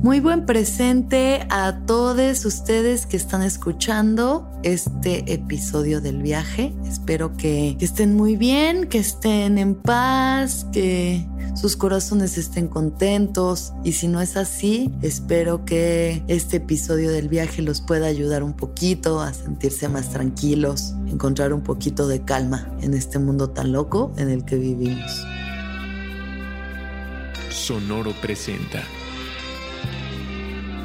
Muy buen presente a todos ustedes que están escuchando este episodio del viaje. Espero que, estén muy bien, que estén en paz, que sus corazones estén contentos y si no es así, espero que este episodio del viaje los pueda ayudar un poquito a sentirse más tranquilos, encontrar un poquito de calma en este mundo tan loco en el que vivimos. Sonoro presenta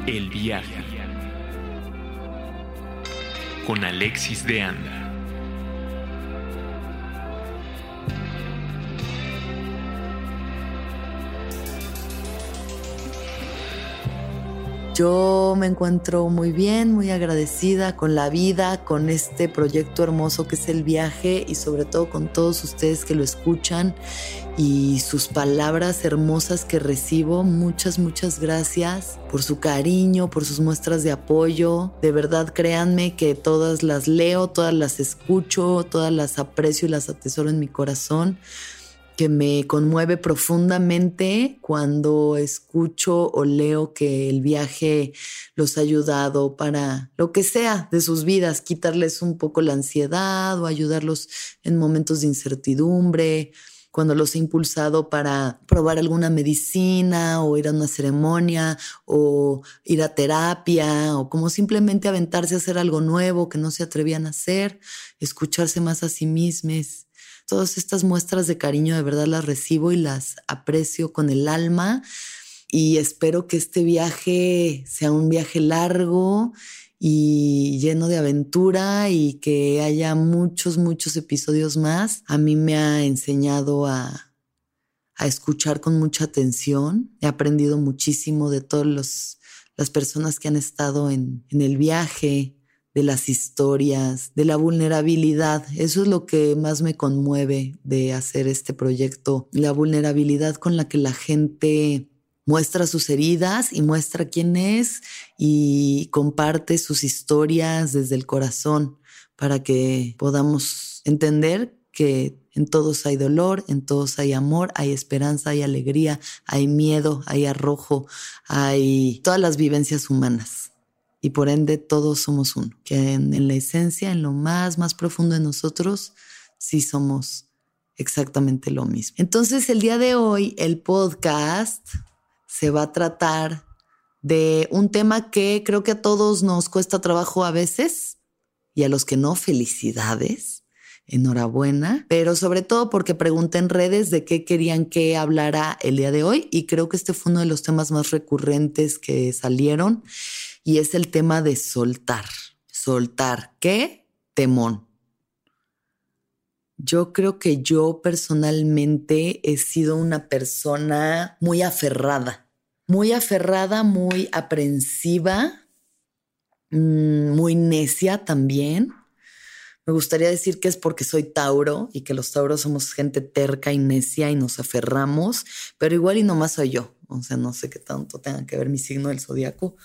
el viaje con Alexis de Anda. Yo me encuentro muy bien, muy agradecida con la vida, con este proyecto hermoso que es el viaje y sobre todo con todos ustedes que lo escuchan y sus palabras hermosas que recibo. Muchas, muchas gracias por su cariño, por sus muestras de apoyo. De verdad, créanme que todas las leo, todas las escucho, todas las aprecio y las atesoro en mi corazón que me conmueve profundamente cuando escucho o leo que el viaje los ha ayudado para lo que sea de sus vidas, quitarles un poco la ansiedad o ayudarlos en momentos de incertidumbre, cuando los he impulsado para probar alguna medicina o ir a una ceremonia o ir a terapia o como simplemente aventarse a hacer algo nuevo que no se atrevían a hacer, escucharse más a sí mismos. Todas estas muestras de cariño de verdad las recibo y las aprecio con el alma y espero que este viaje sea un viaje largo y lleno de aventura y que haya muchos, muchos episodios más. A mí me ha enseñado a, a escuchar con mucha atención. He aprendido muchísimo de todas las personas que han estado en, en el viaje, de las historias, de la vulnerabilidad. Eso es lo que más me conmueve de hacer este proyecto, la vulnerabilidad con la que la gente muestra sus heridas y muestra quién es y comparte sus historias desde el corazón para que podamos entender que en todos hay dolor, en todos hay amor, hay esperanza, hay alegría, hay miedo, hay arrojo, hay todas las vivencias humanas y por ende todos somos uno, que en, la esencia, en lo más, más profundo de nosotros, sí somos exactamente lo mismo. Entonces el día de hoy el podcast se va a tratar de un tema que creo que a todos nos cuesta trabajo a veces y a los que no, felicidades. Enhorabuena, pero sobre todo porque pregunté en redes de qué querían que hablara el día de hoy y creo que este fue uno de los temas más recurrentes que salieron y es el tema de soltar. Soltar, ¿qué? Temón. Yo creo que yo personalmente he sido una persona muy aferrada, muy aferrada, muy aprensiva, mm, muy necia también. Me gustaría decir que es porque soy Tauro y que los Tauros somos gente terca y necia y nos aferramos, pero igual y nomás soy yo. O sea, no sé qué tanto tenga que ver mi signo del zodiaco,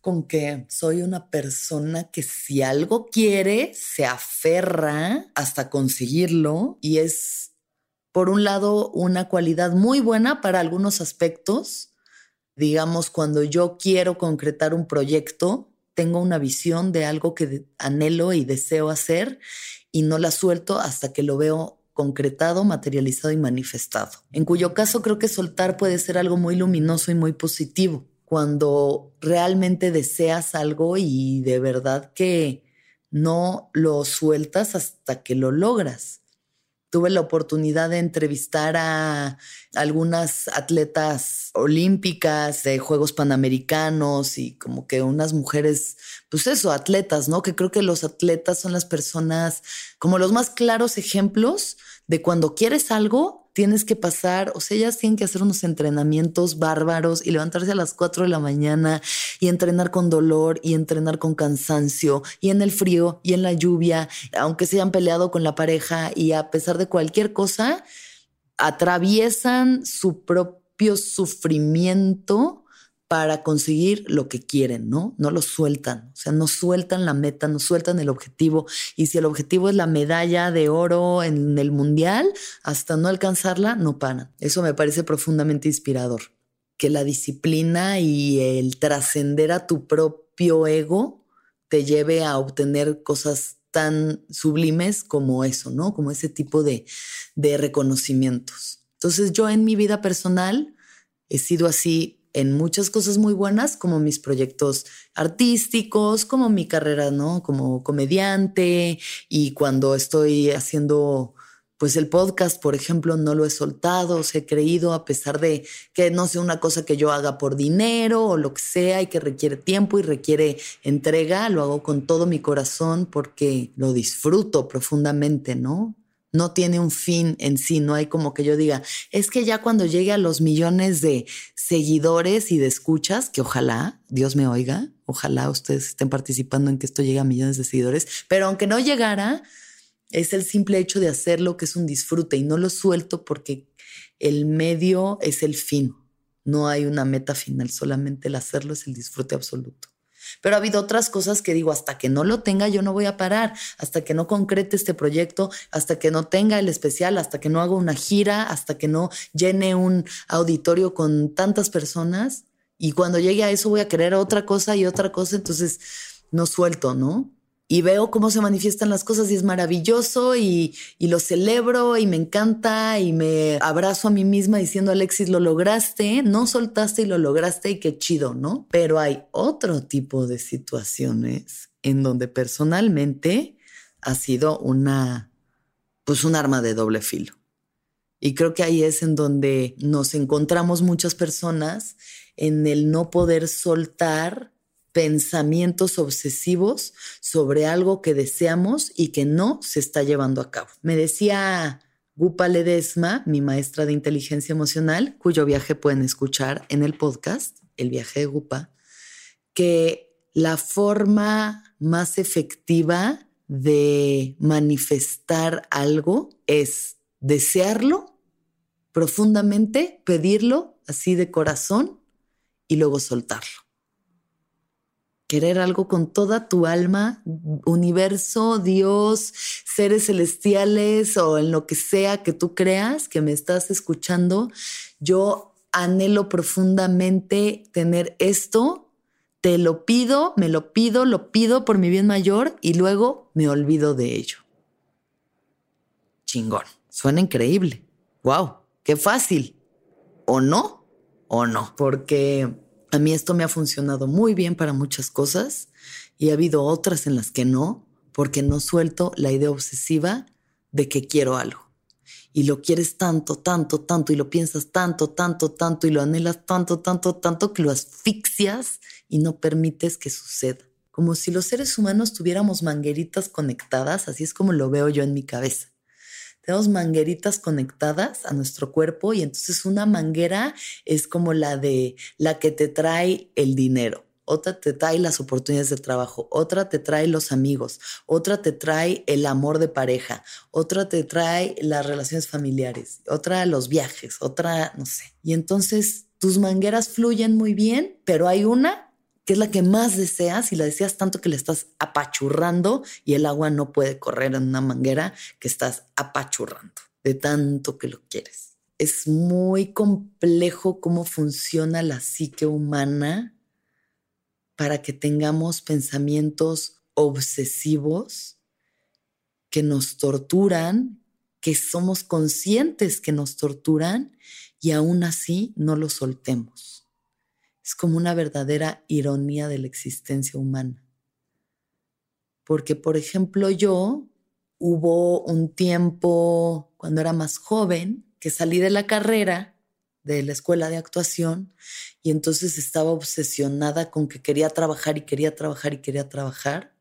con que soy una persona que si algo quiere, se aferra hasta conseguirlo y es, por un lado, una cualidad muy buena para algunos aspectos. Digamos, cuando yo quiero concretar un proyecto, tengo una visión de algo que anhelo y deseo hacer y no la suelto hasta que lo veo concretado, materializado y manifestado. En cuyo caso creo que soltar puede ser algo muy luminoso y muy positivo cuando realmente deseas algo y de verdad que no lo sueltas hasta que lo logras. Tuve la oportunidad de entrevistar a algunas atletas olímpicas de Juegos Panamericanos y como que unas mujeres, pues eso, atletas, ¿no? Que creo que los atletas son las personas como los más claros ejemplos de cuando quieres algo, tienes que pasar, o sea, ellas tienen que hacer unos entrenamientos bárbaros y levantarse a las 4 de la mañana y entrenar con dolor y entrenar con cansancio y en el frío y en la lluvia, aunque se hayan peleado con la pareja y a pesar de cualquier cosa, atraviesan su propio sufrimiento para conseguir lo que quieren, ¿no? No lo sueltan, o sea, no sueltan la meta, no sueltan el objetivo. Y si el objetivo es la medalla de oro en el mundial, hasta no alcanzarla, no paran. Eso me parece profundamente inspirador. que la disciplina y el trascender a tu propio ego te lleve a obtener cosas tan sublimes como eso, ¿no? Como ese tipo de, de reconocimientos. Entonces yo en mi vida personal he sido así en muchas cosas muy buenas, como mis proyectos artísticos, como mi carrera, ¿no? Como comediante y cuando estoy haciendo pues el podcast, por ejemplo, no lo he soltado, se he creído a pesar de que no sea una cosa que yo haga por dinero o lo que sea y que requiere tiempo y requiere entrega, lo hago con todo mi corazón porque lo disfruto profundamente, ¿no? No tiene un fin en sí, no hay como que yo diga, es que ya cuando llegue a los millones de seguidores y de escuchas, que ojalá Dios me oiga, ojalá ustedes estén participando en que esto llegue a millones de seguidores, pero aunque no llegara, es el simple hecho de hacerlo que es un disfrute y no lo suelto porque el medio es el fin. No hay una meta final, solamente el hacerlo es el disfrute absoluto. Pero ha habido otras cosas que digo, hasta que no lo tenga, yo no voy a parar, hasta que no concrete este proyecto, hasta que no tenga el especial, hasta que no haga una gira, hasta que no llene un auditorio con tantas personas. Y cuando llegue a eso voy a querer otra cosa y otra cosa, entonces no suelto, ¿no? Y veo cómo se manifiestan las cosas y es maravilloso y, lo celebro y me encanta y me abrazo a mí misma diciendo, Alexis, lo lograste, no soltaste y lo lograste y qué chido, ¿no? Pero hay otro tipo de situaciones en donde personalmente ha sido una, pues un arma de doble filo. Y creo que ahí es en donde nos encontramos muchas personas en el no poder soltar pensamientos obsesivos sobre algo que deseamos y que no se está llevando a cabo. Me decía Gupa Ledesma, mi maestra de inteligencia emocional, cuyo viaje pueden escuchar en el podcast, El viaje de Gupa, que la forma más efectiva de manifestar algo es desearlo profundamente, pedirlo así de corazón y luego soltarlo querer algo con toda tu alma, universo, Dios, seres celestiales o en lo que sea que tú creas que me estás escuchando, yo anhelo profundamente tener esto, te lo pido, me lo pido, lo pido por mi bien mayor y luego me olvido de ello. Chingón, suena increíble. ¡Wow! ¡Qué fácil! ¿O no? ¿O no? Porque a mí esto me ha funcionado muy bien para muchas cosas y ha habido otras en las que no, porque no suelto la idea obsesiva de que quiero algo. Y lo quieres tanto, tanto, tanto, y lo piensas tanto, tanto, tanto, y lo anhelas tanto, tanto, tanto, que lo asfixias y no permites que suceda. Como si los seres humanos tuviéramos mangueritas conectadas, así es como lo veo yo en mi cabeza tenemos mangueritas conectadas a nuestro cuerpo y entonces una manguera es como la de la que te trae el dinero. Otra te trae las oportunidades de trabajo, otra te trae los amigos, otra te trae el amor de pareja, otra te trae las relaciones familiares, otra los viajes, otra no sé. Y entonces tus mangueras fluyen muy bien, pero hay una que es la que más deseas y la deseas tanto que le estás apachurrando y el agua no puede correr en una manguera que estás apachurrando de tanto que lo quieres. Es muy complejo cómo funciona la psique humana para que tengamos pensamientos obsesivos que nos torturan, que somos conscientes que nos torturan y aún así no lo soltemos. Es como una verdadera ironía de la existencia humana. Porque, por ejemplo, yo hubo un tiempo cuando era más joven que salí de la carrera de la escuela de actuación y entonces estaba obsesionada con que quería trabajar y quería trabajar y quería trabajar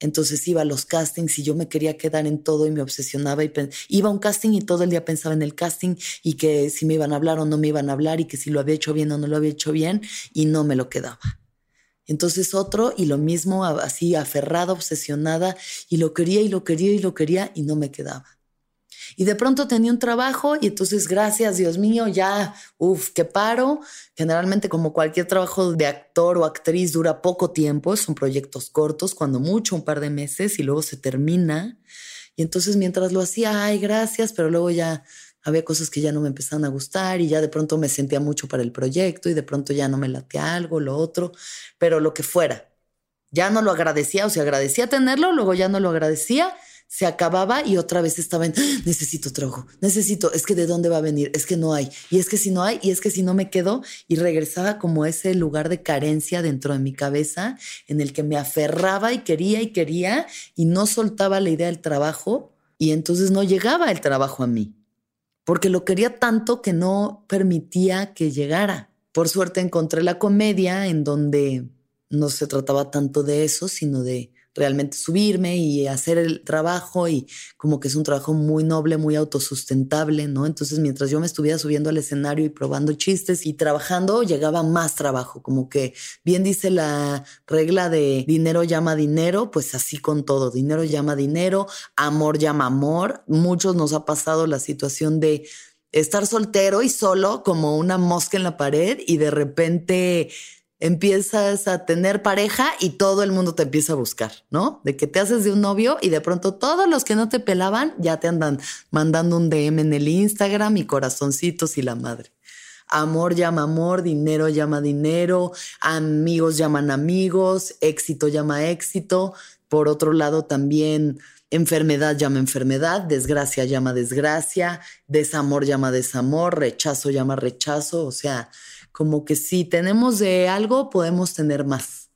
entonces iba a los castings y yo me quería quedar en todo y me obsesionaba y iba a un casting y todo el día pensaba en el casting y que si me iban a hablar o no me iban a hablar y que si lo había hecho bien o no lo había hecho bien y no me lo quedaba. Entonces otro y lo mismo así aferrada, obsesionada y lo quería y lo quería y lo quería y no me quedaba. Y de pronto tenía un trabajo y entonces, gracias Dios mío, ya, uff, que paro. Generalmente como cualquier trabajo de actor o actriz dura poco tiempo, son proyectos cortos, cuando mucho, un par de meses y luego se termina. Y entonces mientras lo hacía, ay, gracias, pero luego ya había cosas que ya no me empezaban a gustar y ya de pronto me sentía mucho para el proyecto y de pronto ya no me latía algo, lo otro, pero lo que fuera. Ya no lo agradecía, o sea, agradecía tenerlo, luego ya no lo agradecía, se acababa y otra vez estaba en ¡Ah! necesito trabajo, necesito, es que de dónde va a venir, es que no hay, y es que si no hay, y es que si no me quedo, y regresaba como ese lugar de carencia dentro de mi cabeza en el que me aferraba y quería y quería y no soltaba la idea del trabajo y entonces no llegaba el trabajo a mí porque lo quería tanto que no permitía que llegara. Por suerte encontré la comedia en donde no se trataba tanto de eso, sino de realmente subirme y hacer el trabajo y como que es un trabajo muy noble, muy autosustentable, ¿no? Entonces mientras yo me estuviera subiendo al escenario y probando chistes y trabajando, llegaba más trabajo, como que bien dice la regla de dinero llama dinero, pues así con todo, dinero llama dinero, amor llama amor. Muchos nos ha pasado la situación de estar soltero y solo como una mosca en la pared y de repente empiezas a tener pareja y todo el mundo te empieza a buscar, ¿no? De que te haces de un novio y de pronto todos los que no te pelaban ya te andan mandando un DM en el Instagram y corazoncitos y la madre. Amor llama amor, dinero llama dinero, amigos llaman amigos, éxito llama éxito. Por otro lado, también enfermedad llama enfermedad, desgracia llama desgracia, desamor llama desamor, rechazo llama rechazo. O sea, como que si tenemos de algo, podemos tener más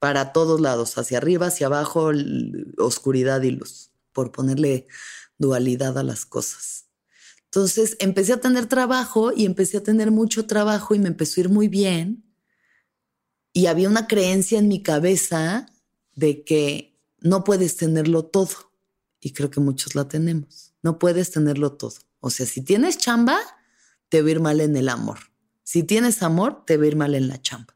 para todos lados, hacia arriba, hacia abajo, oscuridad y luz, por ponerle dualidad a las cosas. Entonces empecé a tener trabajo y empecé a tener mucho trabajo y me empezó a ir muy bien. Y había una creencia en mi cabeza de que no puedes tenerlo todo. Y creo que muchos la tenemos. No puedes tenerlo todo. O sea, si tienes chamba, te va a ir mal en el amor. Si tienes amor, te va ir mal en la chamba.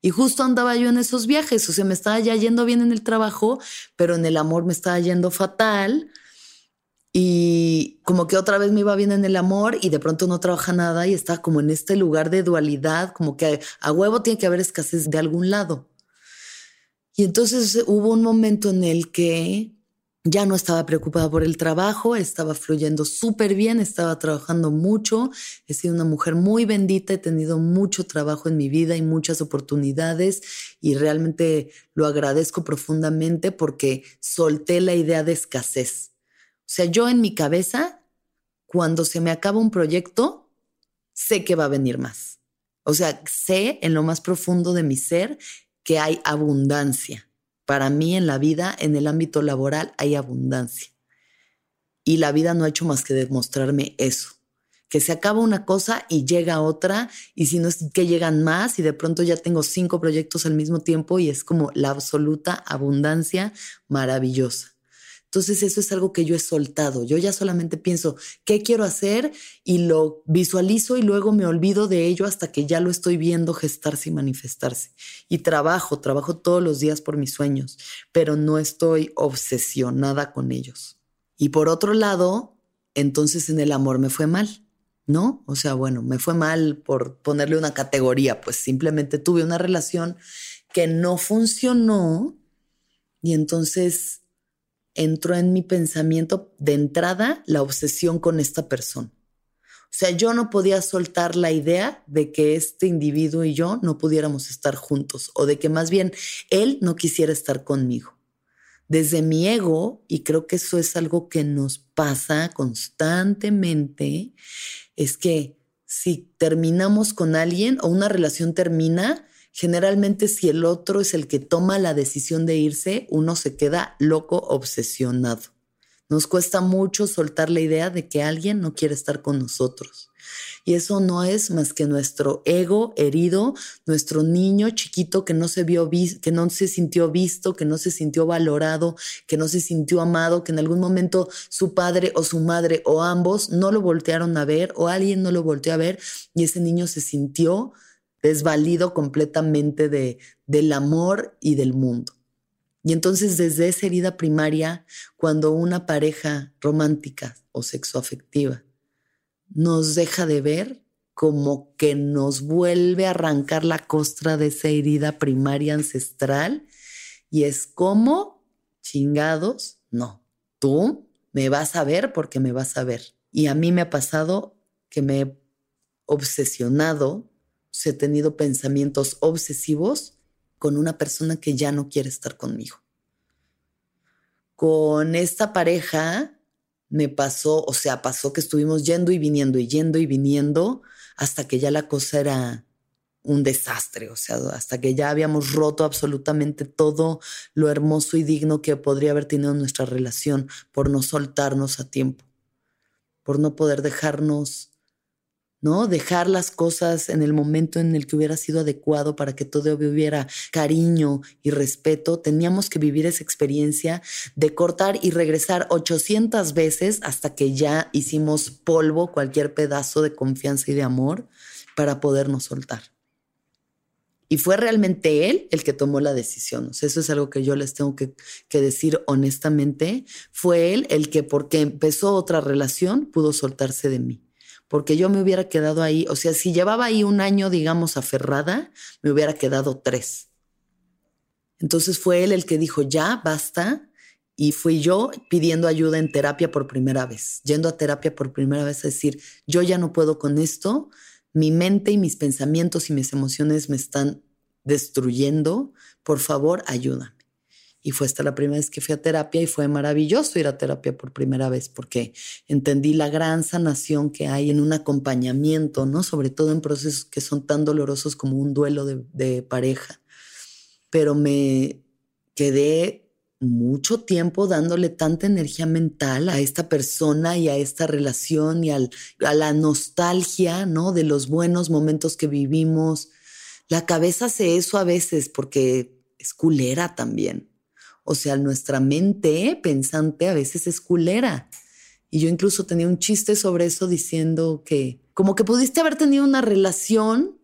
Y justo andaba yo en esos viajes, o sea, me estaba ya yendo bien en el trabajo, pero en el amor me estaba yendo fatal. Y como que otra vez me iba bien en el amor y de pronto no trabaja nada y estaba como en este lugar de dualidad, como que a huevo tiene que haber escasez de algún lado. Y entonces hubo un momento en el que ya no estaba preocupada por el trabajo, estaba fluyendo súper bien, estaba trabajando mucho, he sido una mujer muy bendita, he tenido mucho trabajo en mi vida y muchas oportunidades y realmente lo agradezco profundamente porque solté la idea de escasez. O sea, yo en mi cabeza, cuando se me acaba un proyecto, sé que va a venir más. O sea, sé en lo más profundo de mi ser que hay abundancia para mí en la vida, en el ámbito laboral, hay abundancia. Y la vida no ha hecho más que demostrarme eso, que se acaba una cosa y llega otra, y si no es que llegan más, y de pronto ya tengo cinco proyectos al mismo tiempo y es como la absoluta abundancia maravillosa. Entonces eso es algo que yo he soltado. Yo ya solamente pienso qué quiero hacer y lo visualizo y luego me olvido de ello hasta que ya lo estoy viendo gestarse y manifestarse. Y trabajo, trabajo todos los días por mis sueños, pero no estoy obsesionada con ellos. Y por otro lado, entonces en el amor me fue mal. ¿No? O sea, bueno, me fue mal por ponerle una categoría, pues simplemente tuve una relación que no funcionó y entonces entró en mi pensamiento de entrada la obsesión con esta persona. O sea, yo no podía soltar la idea de que este individuo y yo no pudiéramos estar juntos o de que más bien él no quisiera estar conmigo. Desde mi ego, y creo que eso es algo que nos pasa constantemente, es que si terminamos con alguien o una relación termina, Generalmente si el otro es el que toma la decisión de irse, uno se queda loco, obsesionado. Nos cuesta mucho soltar la idea de que alguien no quiere estar con nosotros. Y eso no es más que nuestro ego herido, nuestro niño chiquito que no se vio que no se sintió visto, que no se sintió valorado, que no se sintió amado, que en algún momento su padre o su madre o ambos no lo voltearon a ver o alguien no lo volteó a ver y ese niño se sintió desvalido completamente de, del amor y del mundo. Y entonces desde esa herida primaria, cuando una pareja romántica o sexoafectiva nos deja de ver, como que nos vuelve a arrancar la costra de esa herida primaria ancestral y es como, chingados, no, tú me vas a ver porque me vas a ver. Y a mí me ha pasado que me he obsesionado, he tenido pensamientos obsesivos con una persona que ya no quiere estar conmigo. Con esta pareja me pasó, o sea, pasó que estuvimos yendo y viniendo y yendo y viniendo hasta que ya la cosa era un desastre, o sea, hasta que ya habíamos roto absolutamente todo lo hermoso y digno que podría haber tenido nuestra relación por no soltarnos a tiempo, por no poder dejarnos ¿no? Dejar las cosas en el momento en el que hubiera sido adecuado para que todo hubiera cariño y respeto. Teníamos que vivir esa experiencia de cortar y regresar 800 veces hasta que ya hicimos polvo cualquier pedazo de confianza y de amor para podernos soltar. Y fue realmente él el que tomó la decisión. eso es algo que yo les tengo que, que decir honestamente. Fue él el que, porque empezó otra relación, pudo soltarse de mí porque yo me hubiera quedado ahí, o sea, si llevaba ahí un año, digamos, aferrada, me hubiera quedado tres. Entonces fue él el que dijo, ya, basta, y fui yo pidiendo ayuda en terapia por primera vez, yendo a terapia por primera vez a decir, yo ya no puedo con esto, mi mente y mis pensamientos y mis emociones me están destruyendo, por favor, ayúdame. Y fue esta la primera vez que fui a terapia y fue maravilloso ir a terapia por primera vez porque entendí la gran sanación que hay en un acompañamiento, ¿no? Sobre todo en procesos que son tan dolorosos como un duelo de, de pareja. Pero me quedé mucho tiempo dándole tanta energía mental a esta persona y a esta relación y al, a la nostalgia, ¿no? De los buenos momentos que vivimos. La cabeza hace eso a veces porque es culera también. O sea, nuestra mente pensante a veces es culera. Y yo incluso tenía un chiste sobre eso diciendo que como que pudiste haber tenido una relación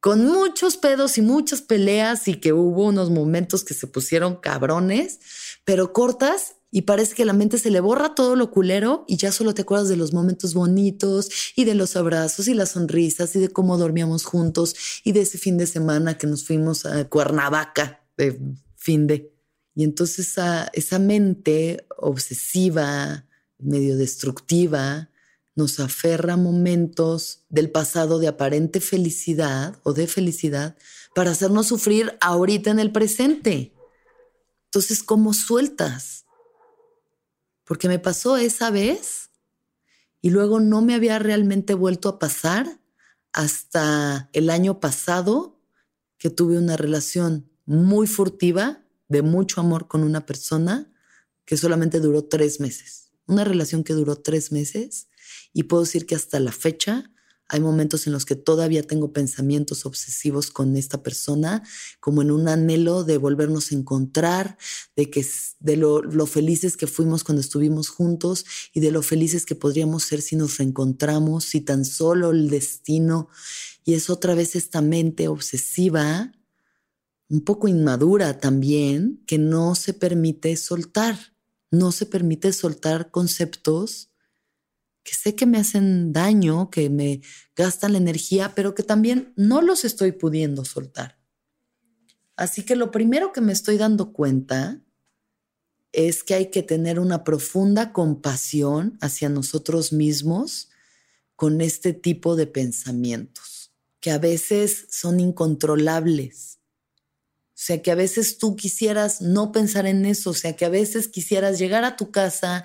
con muchos pedos y muchas peleas y que hubo unos momentos que se pusieron cabrones, pero cortas y parece que la mente se le borra todo lo culero y ya solo te acuerdas de los momentos bonitos y de los abrazos y las sonrisas y de cómo dormíamos juntos y de ese fin de semana que nos fuimos a Cuernavaca de fin de. Y entonces esa, mente obsesiva, medio destructiva, nos aferra momentos del pasado de aparente felicidad o de felicidad para hacernos sufrir ahorita en el presente. Entonces, ¿cómo sueltas? Porque me pasó esa vez y luego no me había realmente vuelto a pasar hasta el año pasado que tuve una relación muy furtiva de mucho amor con una persona que solamente duró tres meses. Una relación que duró tres meses y puedo decir que hasta la fecha hay momentos en los que todavía tengo pensamientos obsesivos con esta persona, como en un anhelo de volvernos a encontrar, de, que, de lo, lo felices que fuimos cuando estuvimos juntos y de lo felices que podríamos ser si nos reencontramos, si tan solo el destino. Y es otra vez esta mente obsesiva un poco inmadura también, que no se permite soltar, no se permite soltar conceptos que sé que me hacen daño, que me gastan la energía, pero que también no los estoy pudiendo soltar. Así que lo primero que me estoy dando cuenta es que hay que tener una profunda compasión hacia nosotros mismos con este tipo de pensamientos, que a veces son incontrolables o sea, que a veces tú quisieras no pensar en eso, o sea, que a veces quisieras llegar a tu casa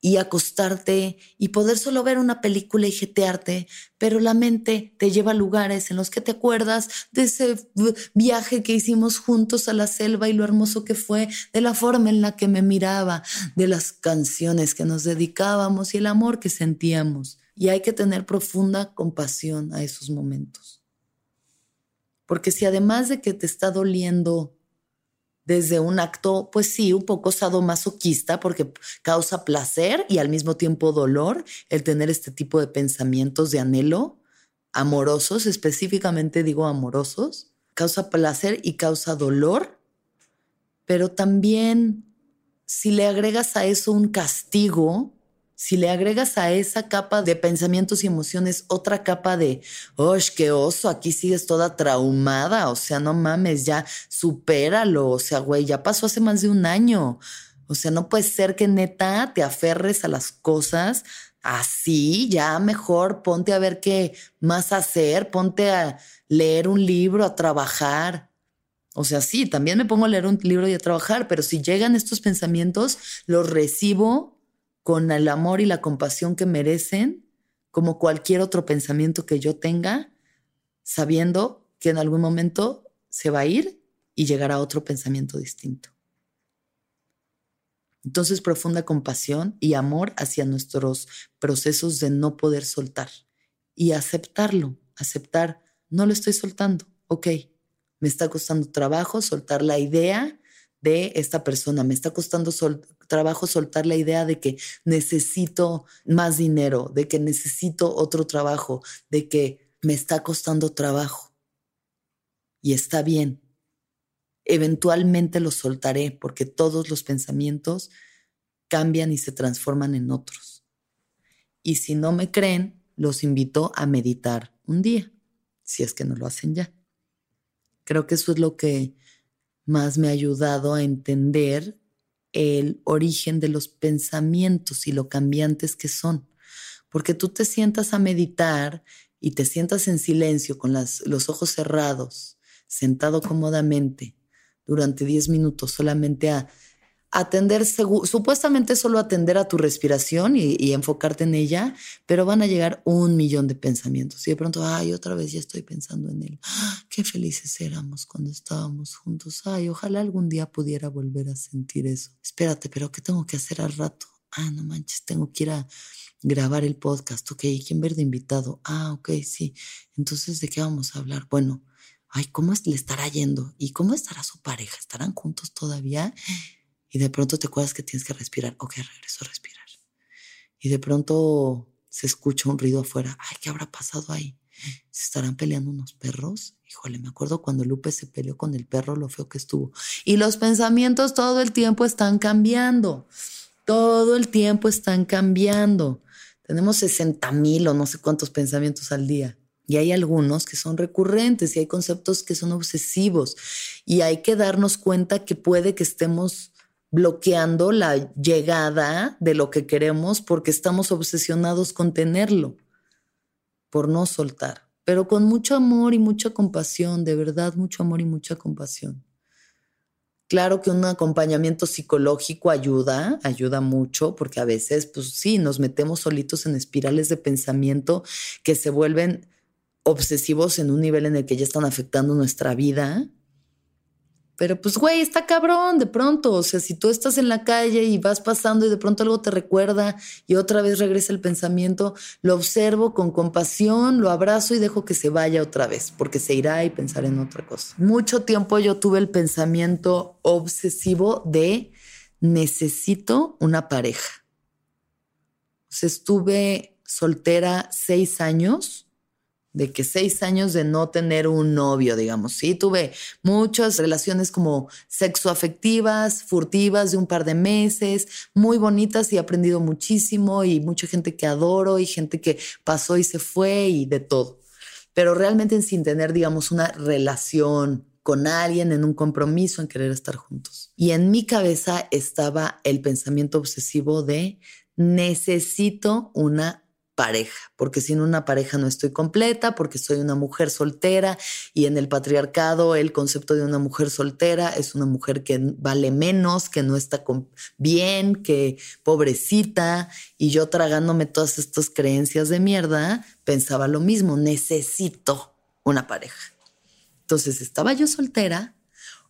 y acostarte y poder solo ver una película y jetearte, pero la mente te lleva a lugares en los que te acuerdas de ese viaje que hicimos juntos a la selva y lo hermoso que fue, de la forma en la que me miraba, de las canciones que nos dedicábamos y el amor que sentíamos. Y hay que tener profunda compasión a esos momentos. Porque si además de que te está doliendo desde un acto, pues sí, un poco sadomasoquista, porque causa placer y al mismo tiempo dolor el tener este tipo de pensamientos de anhelo, amorosos, específicamente digo amorosos, causa placer y causa dolor, pero también si le agregas a eso un castigo, si le agregas a esa capa de pensamientos y emociones otra capa de, ¡oh, qué oso! Aquí sigues toda traumada, o sea, no mames, ya supéralo, o sea, güey, ya pasó hace más de un año. O sea, no puede ser que neta te aferres a las cosas Así, ya mejor ponte a ver qué más hacer, ponte a leer un libro, a trabajar. O sea, sí, también me pongo a leer un libro y a trabajar, pero si llegan estos pensamientos, los recibo con el amor y la compasión que merecen, como cualquier otro pensamiento que yo tenga, sabiendo que en algún momento se va a ir y llegará otro pensamiento distinto. Entonces, profunda compasión y amor hacia nuestros procesos de no poder soltar y aceptarlo, aceptar, no lo estoy soltando, ok, me está costando trabajo soltar la idea de esta persona, me está costando trabajo soltar la idea de que necesito más dinero, de que necesito otro trabajo, de que me está costando trabajo. Y está bien, eventualmente lo soltaré porque todos los pensamientos cambian y se transforman en otros. Y si no me creen, los invito a meditar un día, si es que no lo hacen ya. Creo que eso es lo que más me ha ayudado a entender el origen de los pensamientos y lo cambiantes que son. Porque tú te sientas a meditar y te sientas en silencio con los ojos cerrados, sentado cómodamente durante 10 minutos solamente a atender, supuestamente solo atender a tu respiración y, enfocarte en ella, pero van a llegar un millón de pensamientos. Y de pronto, ay, otra vez ya estoy pensando en él. qué felices éramos cuando estábamos juntos. Ay, ojalá algún día pudiera volver a sentir eso. Espérate, pero ¿qué tengo que hacer al rato? Ah, no manches, tengo que ir a grabar el podcast. Ok, ¿quién ver de invitado? Ah, ok, sí. Entonces, ¿de qué vamos a hablar? Bueno, ay, ¿cómo le estará yendo? ¿Y cómo estará su pareja? ¿Estarán juntos todavía? Y de pronto te acuerdas que tienes que respirar. Ok, regreso a respirar. Y de pronto se escucha un ruido afuera. Ay, ¿qué habrá pasado ahí? ¿Se estarán peleando unos perros? Híjole, me acuerdo cuando Lupe se peleó con el perro, lo feo que estuvo. Y los pensamientos todo el tiempo están cambiando. Todo el tiempo están cambiando. Tenemos 60 mil o no sé cuántos pensamientos al día. Y hay algunos que son recurrentes y hay conceptos que son obsesivos. Y hay que darnos cuenta que puede que estemos bloqueando la llegada de lo que queremos porque estamos obsesionados con tenerlo, por no soltar, pero con mucho amor y mucha compasión, de verdad, mucho amor y mucha compasión. Claro que un acompañamiento psicológico ayuda, ayuda mucho, porque a veces, pues sí, nos metemos solitos en espirales de pensamiento que se vuelven obsesivos en un nivel en el que ya están afectando nuestra vida. Pero pues, güey, está cabrón de pronto. O sea, si tú estás en la calle y vas pasando y de pronto algo te recuerda y otra vez regresa el pensamiento, lo observo con compasión, lo abrazo y dejo que se vaya otra vez, porque se irá y pensar en otra cosa. Mucho tiempo yo tuve el pensamiento obsesivo de necesito una pareja. O sea, estuve soltera seis años de que seis años de no tener un novio, digamos. Sí, tuve muchas relaciones como sexoafectivas, furtivas de un par de meses, muy bonitas y he aprendido muchísimo y mucha gente que adoro y gente que pasó y se fue y de todo. Pero realmente sin tener, digamos, una relación con alguien, en un compromiso, en querer estar juntos. Y en mi cabeza estaba el pensamiento obsesivo de necesito una pareja, porque sin una pareja no estoy completa, porque soy una mujer soltera y en el patriarcado el concepto de una mujer soltera es una mujer que vale menos, que no está bien, que pobrecita, y yo tragándome todas estas creencias de mierda, pensaba lo mismo, necesito una pareja. Entonces estaba yo soltera,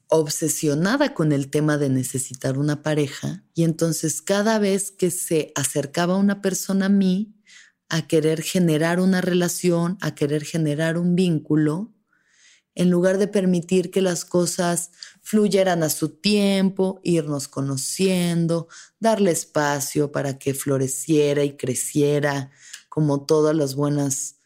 obsesionada con el tema de necesitar una pareja, y entonces cada vez que se acercaba una persona a mí, a querer generar una relación, a querer generar un vínculo, en lugar de permitir que las cosas fluyeran a su tiempo, irnos conociendo, darle espacio para que floreciera y creciera, como todas las buenas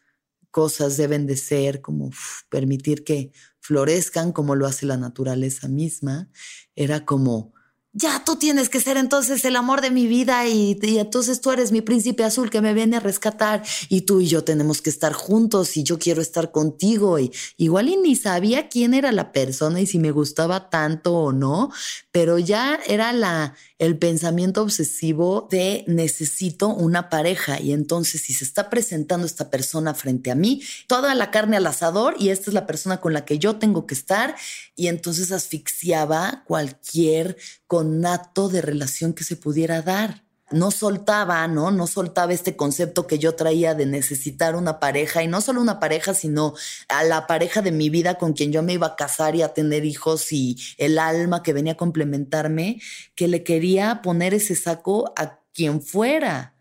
cosas deben de ser, como permitir que florezcan como lo hace la naturaleza misma, era como ya tú tienes que ser entonces el amor de mi vida y, entonces tú eres mi príncipe azul que me viene a rescatar. Y tú y yo tenemos que estar juntos y yo quiero estar contigo. Y igual y ni sabía quién era la persona y si me gustaba tanto o no, pero ya era la el pensamiento obsesivo de necesito una pareja. Y entonces si se está presentando esta persona frente a mí, toda la carne al asador y esta es la persona con la que yo tengo que estar. Y entonces asfixiaba cualquier conato de relación que se pudiera dar no soltaba, ¿no? No soltaba este concepto que yo traía de necesitar una pareja y no solo una pareja, sino a la pareja de mi vida con quien yo me iba a casar y a tener hijos y el alma que venía a complementarme, que le quería poner ese saco a quien fuera.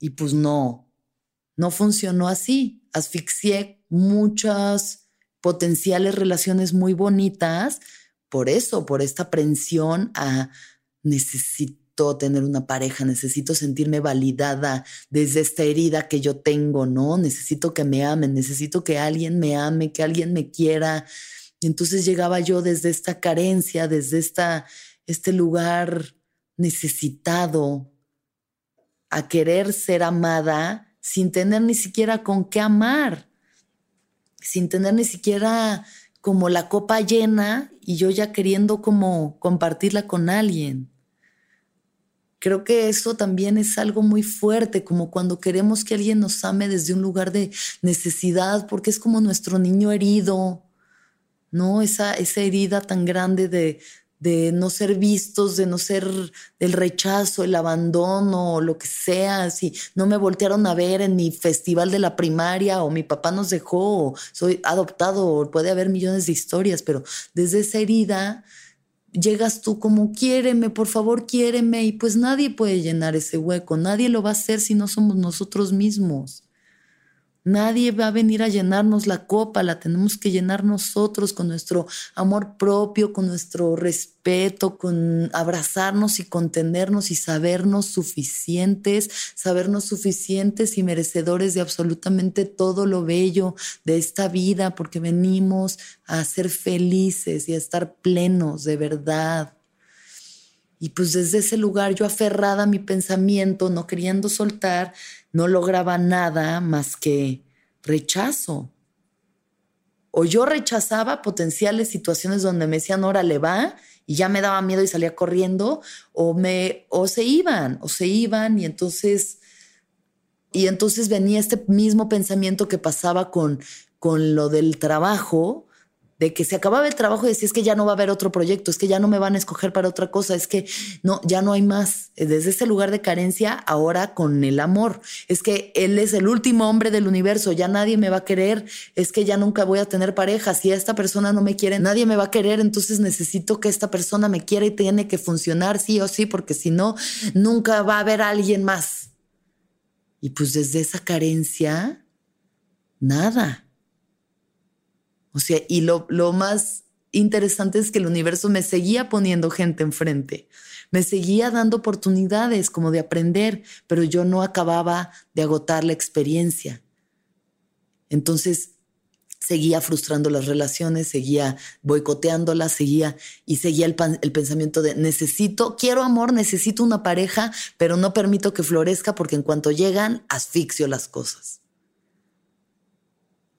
Y pues no, no funcionó así. Asfixié muchas potenciales relaciones muy bonitas por eso, por esta aprensión a necesitar tener una pareja, necesito sentirme validada desde esta herida que yo tengo, ¿no? Necesito que me amen, necesito que alguien me ame, que alguien me quiera. Entonces llegaba yo desde esta carencia, desde esta, este lugar necesitado a querer ser amada sin tener ni siquiera con qué amar, sin tener ni siquiera como la copa llena y yo ya queriendo como compartirla con alguien. Creo que eso también es algo muy fuerte, como cuando queremos que alguien nos ame desde un lugar de necesidad, porque es como nuestro niño herido, ¿no? Esa, esa herida tan grande de, de no ser vistos, de no ser el rechazo, el abandono, lo que sea, si no me voltearon a ver en mi festival de la primaria o mi papá nos dejó, o soy adoptado, o puede haber millones de historias, pero desde esa herida llegas tú como quiéreme, por favor, quiéreme, y pues nadie puede llenar ese hueco, nadie lo va a hacer si no somos nosotros mismos. Nadie va a venir a llenarnos la copa, la tenemos que llenar nosotros con nuestro amor propio, con nuestro respeto, con abrazarnos y contenernos y sabernos suficientes, sabernos suficientes y merecedores de absolutamente todo lo bello de esta vida, porque venimos a ser felices y a estar plenos de verdad. Y pues desde ese lugar yo aferrada a mi pensamiento, no queriendo soltar, no lograba nada más que rechazo. O yo rechazaba potenciales situaciones donde me decían, órale, va, y ya me daba miedo y salía corriendo, o, me, o se iban, o se iban, y entonces, y entonces venía este mismo pensamiento que pasaba con, con lo del trabajo, de que se acababa el trabajo y decía, es que ya no va a haber otro proyecto, es que ya no me van a escoger para otra cosa, es que no, ya no hay más. Desde ese lugar de carencia, ahora con el amor. Es que él es el último hombre del universo, ya nadie me va a querer, es que ya nunca voy a tener pareja, si esta persona no me quiere, nadie me va a querer, entonces necesito que esta persona me quiera y tiene que funcionar sí o sí, porque si no, nunca va a haber alguien más. Y pues desde esa carencia, nada o sea, y lo, lo más interesante es que el universo me seguía poniendo gente enfrente, me seguía dando oportunidades como de aprender, pero yo no acababa de agotar la experiencia. Entonces seguía frustrando las relaciones, seguía boicoteándolas, seguía y seguía el, el, pensamiento de necesito, quiero amor, necesito una pareja, pero no permito que florezca porque en cuanto llegan asfixio las cosas.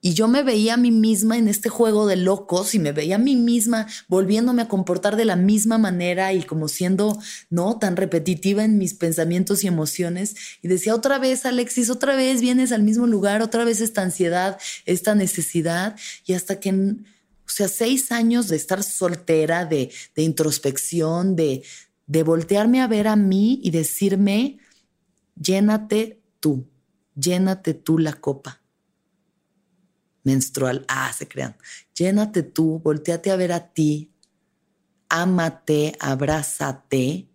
Y yo me veía a mí misma en este juego de locos y me veía a mí misma volviéndome a comportar de la misma manera y como siendo, ¿no? Tan repetitiva en mis pensamientos y emociones. Y decía, otra vez, Alexis, otra vez vienes al mismo lugar, otra vez esta ansiedad, esta necesidad. Y hasta que, o sea, seis años de estar soltera, de, de introspección, de, de voltearme a ver a mí y decirme, llénate tú, llénate tú la copa menstrual. Ah, se crean. Llénate tú, volteate a ver a ti, ámate, abrázate,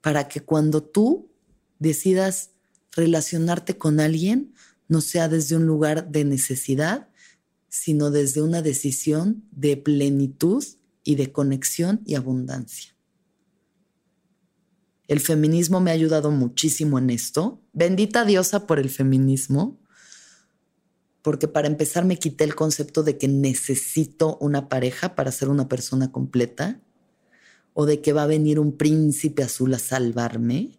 para que cuando tú decidas relacionarte con alguien, no sea desde un lugar de necesidad, sino desde una decisión de plenitud y de conexión y abundancia. El feminismo me ha ayudado muchísimo en esto. Bendita diosa por el feminismo porque para empezar me quité el concepto de que necesito una pareja para ser una persona completa, o de que va a venir un príncipe azul a salvarme,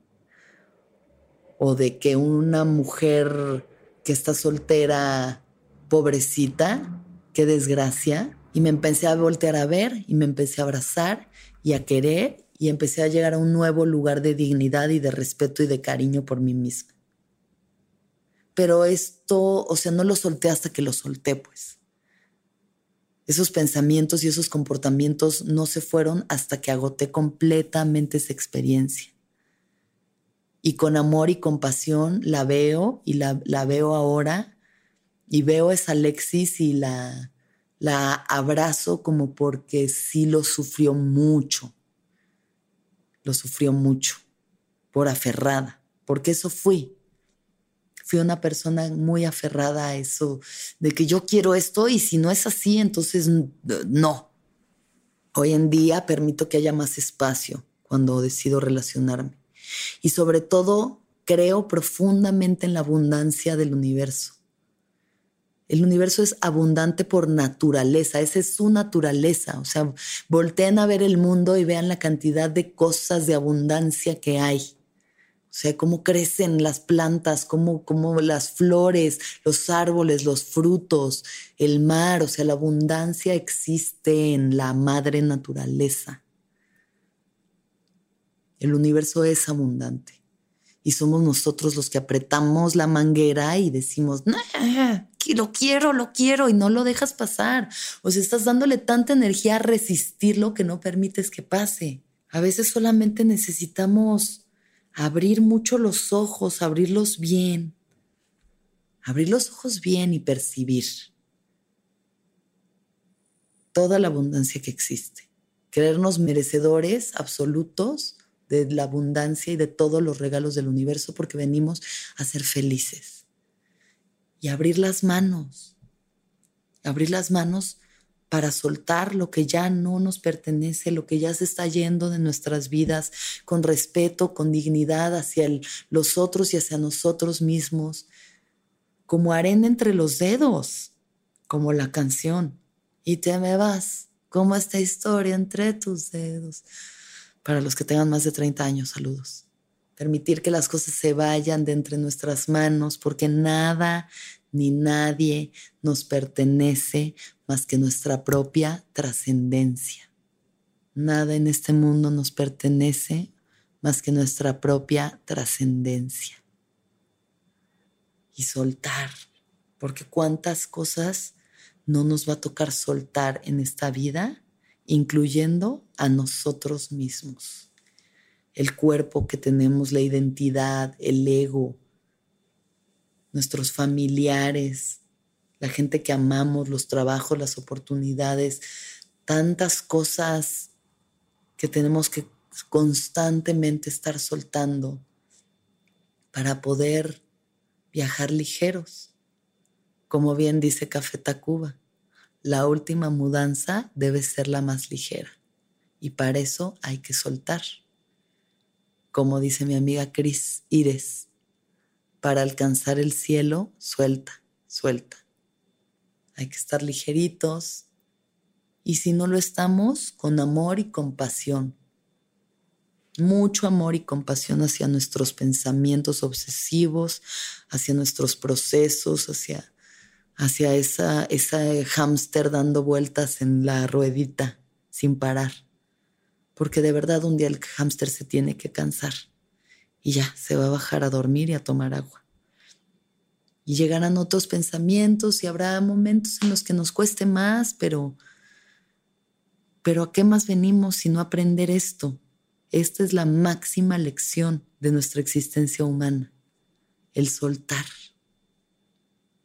o de que una mujer que está soltera, pobrecita, qué desgracia, y me empecé a voltear a ver y me empecé a abrazar y a querer y empecé a llegar a un nuevo lugar de dignidad y de respeto y de cariño por mí misma. Pero esto, o sea, no lo solté hasta que lo solté, pues. Esos pensamientos y esos comportamientos no se fueron hasta que agoté completamente esa experiencia. Y con amor y compasión la veo y la, veo ahora y veo esa Alexis y la, la abrazo como porque sí lo sufrió mucho lo sufrió mucho por aferrada, porque eso fui. Fui una persona muy aferrada a eso, de que yo quiero esto y si no es así, entonces no. Hoy en día permito que haya más espacio cuando decido relacionarme. Y sobre todo, creo profundamente en la abundancia del universo. El universo es abundante por naturaleza, esa es su naturaleza. O sea, volteen a ver el mundo y vean la cantidad de cosas de abundancia que hay. O sea, cómo crecen las plantas, cómo, cómo las flores, los árboles, los frutos, el mar. O sea, la abundancia existe en la madre naturaleza. El universo es abundante y somos nosotros los que apretamos la manguera y decimos, lo quiero, lo quiero y no lo dejas pasar. O sea, estás dándole tanta energía a resistirlo que no permites que pase. A veces solamente necesitamos abrir mucho los ojos, abrirlos bien, abrir los ojos bien y percibir toda la abundancia que existe. Creernos merecedores absolutos de la abundancia y de todos los regalos del universo porque venimos a ser felices. Y abrir las manos, abrir las manos para soltar lo que ya no nos pertenece, lo que ya se está yendo de nuestras vidas, con respeto, con dignidad hacia los otros y hacia nosotros mismos, como arena entre los dedos, como la canción. Y te me vas, como esta historia entre tus dedos. Para los que tengan más de 30 años, saludos. Permitir que las cosas se vayan de entre nuestras manos, porque nada ni nadie nos pertenece más que nuestra propia trascendencia. Nada en este mundo nos pertenece más que nuestra propia trascendencia. Y soltar, porque cuántas cosas no nos va a tocar soltar en esta vida incluyendo a nosotros mismos. El cuerpo que tenemos, la identidad, el ego, nuestros familiares, la gente que amamos, los trabajos, las oportunidades, tantas cosas que tenemos que constantemente estar soltando para poder viajar ligeros, como bien dice Café Tacuba la última mudanza debe ser la más ligera y para eso hay que soltar. Como dice mi amiga Cris Ires, para alcanzar el cielo, suelta, suelta. Hay que estar ligeritos y si no lo estamos, con amor y compasión. Mucho amor y compasión hacia nuestros pensamientos obsesivos, hacia nuestros procesos, hacia hacia esa, ese hámster dando vueltas en la ruedita sin parar. Porque de verdad un día el hámster se tiene que cansar y ya se va a bajar a dormir y a tomar agua. Y llegarán otros pensamientos y habrá momentos en los que nos cueste más, pero, pero ¿a qué más venimos si no aprender esto? Esta es la máxima lección de nuestra existencia humana, el soltar.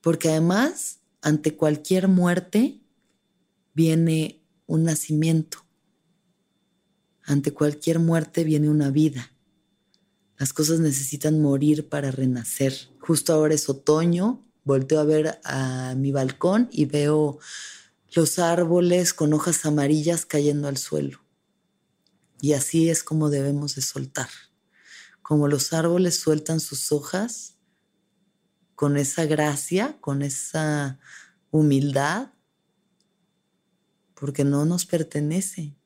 Porque además, ante cualquier muerte, viene un nacimiento. Ante cualquier muerte viene una vida. Las cosas necesitan morir para renacer. Justo ahora es otoño, volteo a ver a mi balcón y veo los árboles con hojas amarillas cayendo al suelo. Y así es como debemos de soltar. Como los árboles sueltan sus hojas, con esa gracia, con esa humildad, porque no nos pertenece.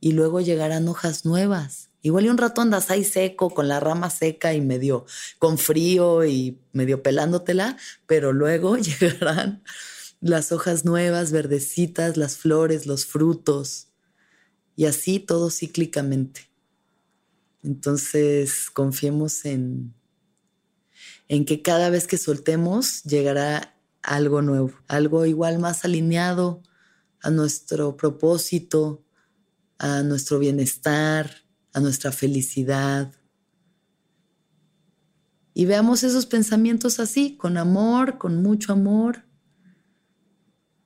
Y luego llegarán hojas nuevas. Igual y un rato andas ahí seco, con la rama seca y medio con frío y medio pelándotela, pero luego llegarán las hojas nuevas, verdecitas, las flores, los frutos, y así todo cíclicamente. Entonces, confiemos en, en que cada vez que soltemos llegará algo nuevo, algo igual más alineado a nuestro propósito, a nuestro bienestar, a nuestra felicidad. Y veamos esos pensamientos así, con amor, con mucho amor,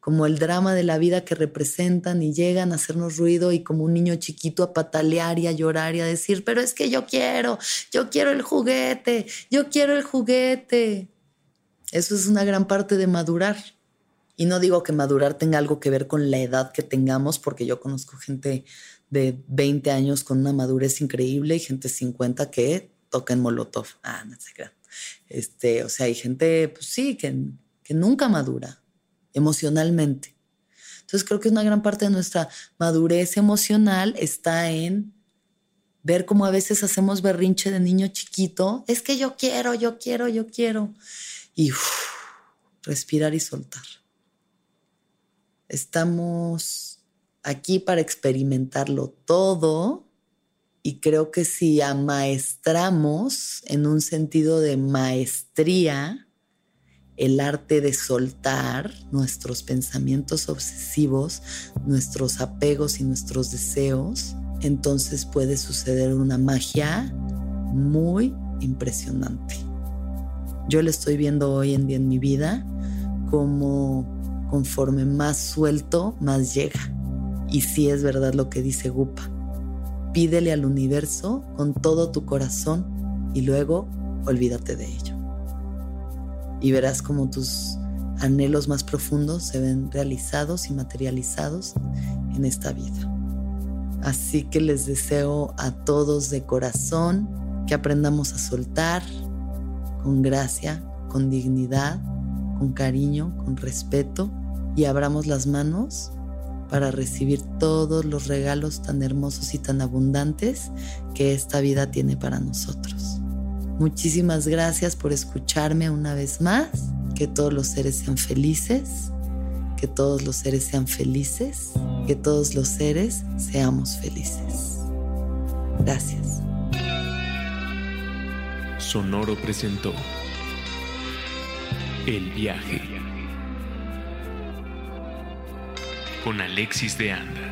como el drama de la vida que representan y llegan a hacernos ruido y como un niño chiquito a patalear y a llorar y a decir, pero es que yo quiero, yo quiero el juguete, yo quiero el juguete. Eso es una gran parte de madurar. Y no digo que madurar tenga algo que ver con la edad que tengamos, porque yo conozco gente de 20 años con una madurez increíble y gente de 50 que toca en Molotov. Ah, no sé qué. Este, o sea, hay gente, pues sí, que, que nunca madura emocionalmente. Entonces creo que una gran parte de nuestra madurez emocional está en ver cómo a veces hacemos berrinche de niño chiquito. Es que yo quiero, yo quiero, yo quiero. Y respirar y soltar. Estamos aquí para experimentarlo todo y creo que si amaestramos en un sentido de maestría el arte de soltar nuestros pensamientos obsesivos, nuestros apegos y nuestros deseos, entonces puede suceder una magia muy impresionante. Yo lo estoy viendo hoy en día en mi vida como conforme más suelto, más llega. Y sí es verdad lo que dice Gupa. Pídele al universo con todo tu corazón y luego olvídate de ello. Y verás como tus anhelos más profundos se ven realizados y materializados en esta vida. Así que les deseo a todos de corazón que aprendamos a soltar con gracia, con dignidad, con cariño, con respeto y abramos las manos para recibir todos los regalos tan hermosos y tan abundantes que esta vida tiene para nosotros. Muchísimas gracias por escucharme una vez más. Que todos los seres sean felices. Que todos los seres sean felices. Que todos los seres seamos felices. Gracias. Sonoro presentó El viaje con Alexis de Anda.